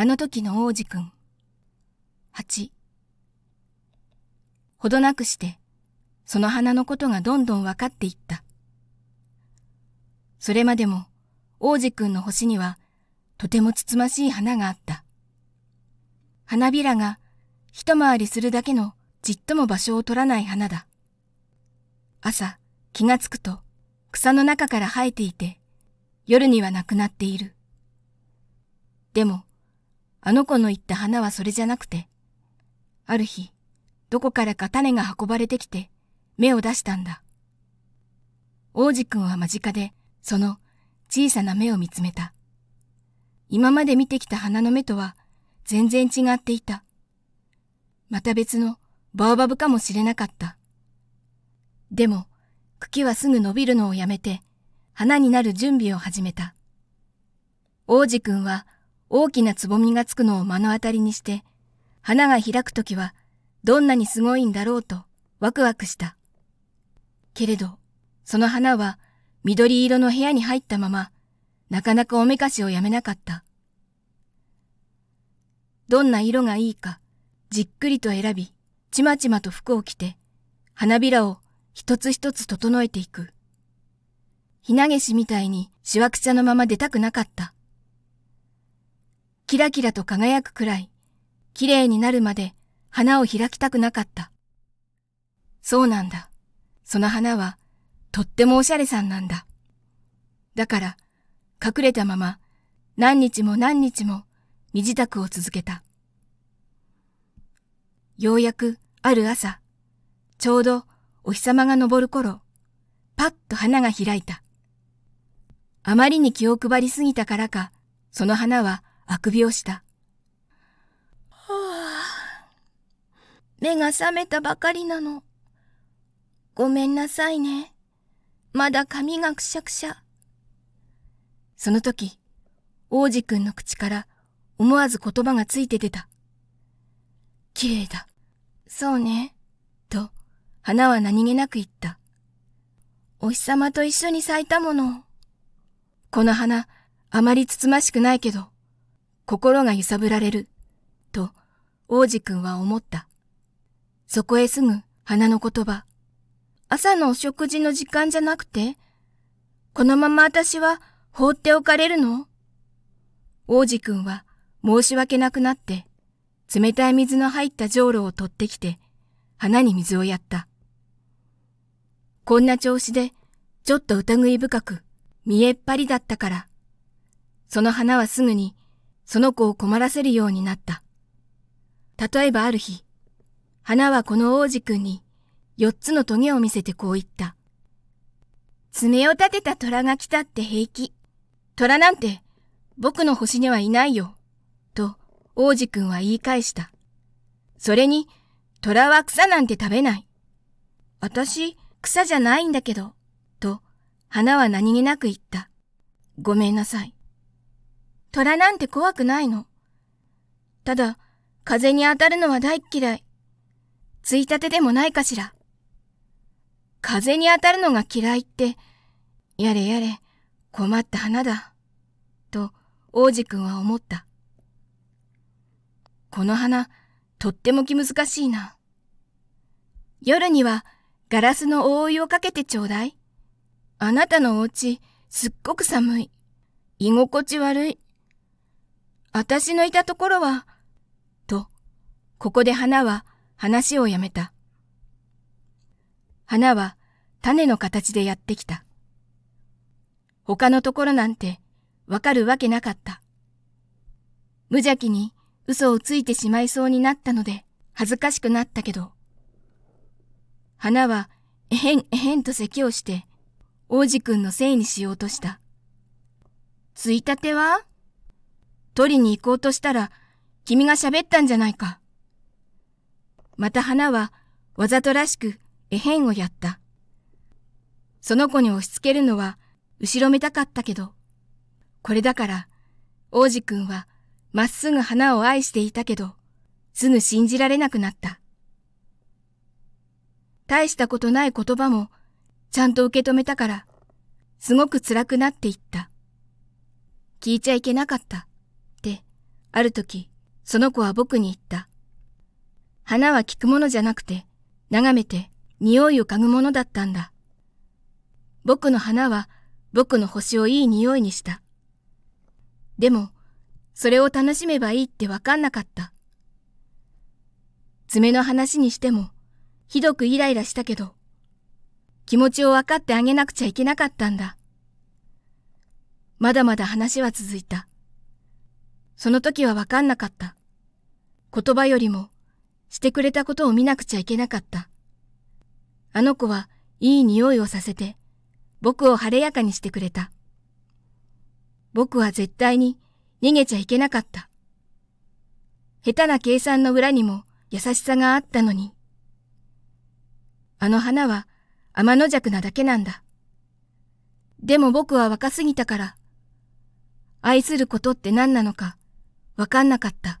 あの時の王子くん。八。ほどなくして、その花のことがどんどん分かっていった。それまでも王子くんの星にはとてもつつましい花があった。花びらが一回りするだけのじっとも場所を取らない花だ。朝気がつくと草の中から生えていて夜にはなくなっている。でもあの子の言った花はそれじゃなくて、ある日どこからか種が運ばれてきて芽を出したんだ。王子くんは間近でその小さな目を見つめた。今まで見てきた花の目とは全然違っていた。また別のバオバブかもしれなかった。でも、茎はすぐ伸びるのをやめて、花になる準備を始めた。王子くんは大きなつぼみがつくのを目の当たりにして、花が開くときはどんなにすごいんだろうとワクワクした。けれど、その花は緑色の部屋に入ったまま、なかなかおめかしをやめなかった。どんな色がいいか、じっくりと選び、ちまちまと服を着て、花びらを一つ一つ整えていく。ひなげしみたいにしわくちゃのまま出たくなかった。キラキラと輝くくらい、綺麗になるまで花を開きたくなかった。そうなんだ。その花はとってもおしゃれさんなんだ。だから、隠れたまま何日も何日も身支度を続けた。ようやくある朝、ちょうどお日様が昇る頃、パッと花が開いた。あまりに気を配りすぎたからか、その花はあくびをした。はあ、目が覚めたばかりなの。ごめんなさいね。まだ髪がくしゃくしゃ。その時、王子くんの口から思わず言葉がついて出た。綺麗だ。そうね。と、花は何気なく言った。お日様と一緒に咲いたもの。この花、あまりつつましくないけど、心が揺さぶられる。と、王子くんは思った。そこへすぐ花の言葉。朝のお食事の時間じゃなくて、このまま私は放っておかれるの？王子くんは申し訳なくなって、冷たい水の入ったじょうろを取ってきて、花に水をやった。こんな調子で、ちょっと疑い深く、見えっ張りだったから、その花はすぐに、その子を困らせるようになった。例えばある日、花はこの王子くんに、四つの棘を見せてこう言った。爪を立てた虎が来たって平気。虎なんて僕の星にはいないよ。と王子くんは言い返した。それに虎は草なんて食べない。私草じゃないんだけど。と花は何気なく言った。ごめんなさい。虎なんて怖くないの。ただ風に当たるのは大嫌い。ついたてでもないかしら。風に当たるのが嫌いって、やれやれ、困った花だ。と、王子くんは思った。この花、とっても気難しいな。夜にはガラスの覆いをかけてちょうだい。あなたのお家、すっごく寒い。居心地悪い。私のいたところは、と、ここで花は話をやめた。花は種の形でやってきた。他のところなんてわかるわけなかった。無邪気に嘘をついてしまいそうになったので恥ずかしくなったけど、花はえへんえへんと咳をして王子くんのせいにしようとした。ついたては？取りに行こうとしたら君が喋ったんじゃないか。また花はわざとらしくえへんをやった。その子に押し付けるのは後ろめたかったけど、これだから王子くんはまっすぐ花を愛していたけど、すぐ信じられなくなった。大したことない言葉もちゃんと受け止めたから、すごく辛くなっていった。聞いちゃいけなかったある時、その子は僕に言った。花は聞くものじゃなくて、眺めて匂いを嗅ぐものだったんだ。僕の花は僕の星をいい匂いにした。でも、それを楽しめばいいってわかんなかった。爪の話にしても、ひどくイライラしたけど、気持ちを分かってあげなくちゃいけなかったんだ。まだまだ話は続いた。その時はわかんなかった。言葉よりも、してくれたことを見なくちゃいけなかった。あの子はいい匂いをさせて、僕を晴れやかにしてくれた。僕は絶対に逃げちゃいけなかった。下手な計算の裏にも優しさがあったのに。あの花は天の弱なだけなんだ。でも僕は若すぎたから、愛することって何なのかわかんなかった。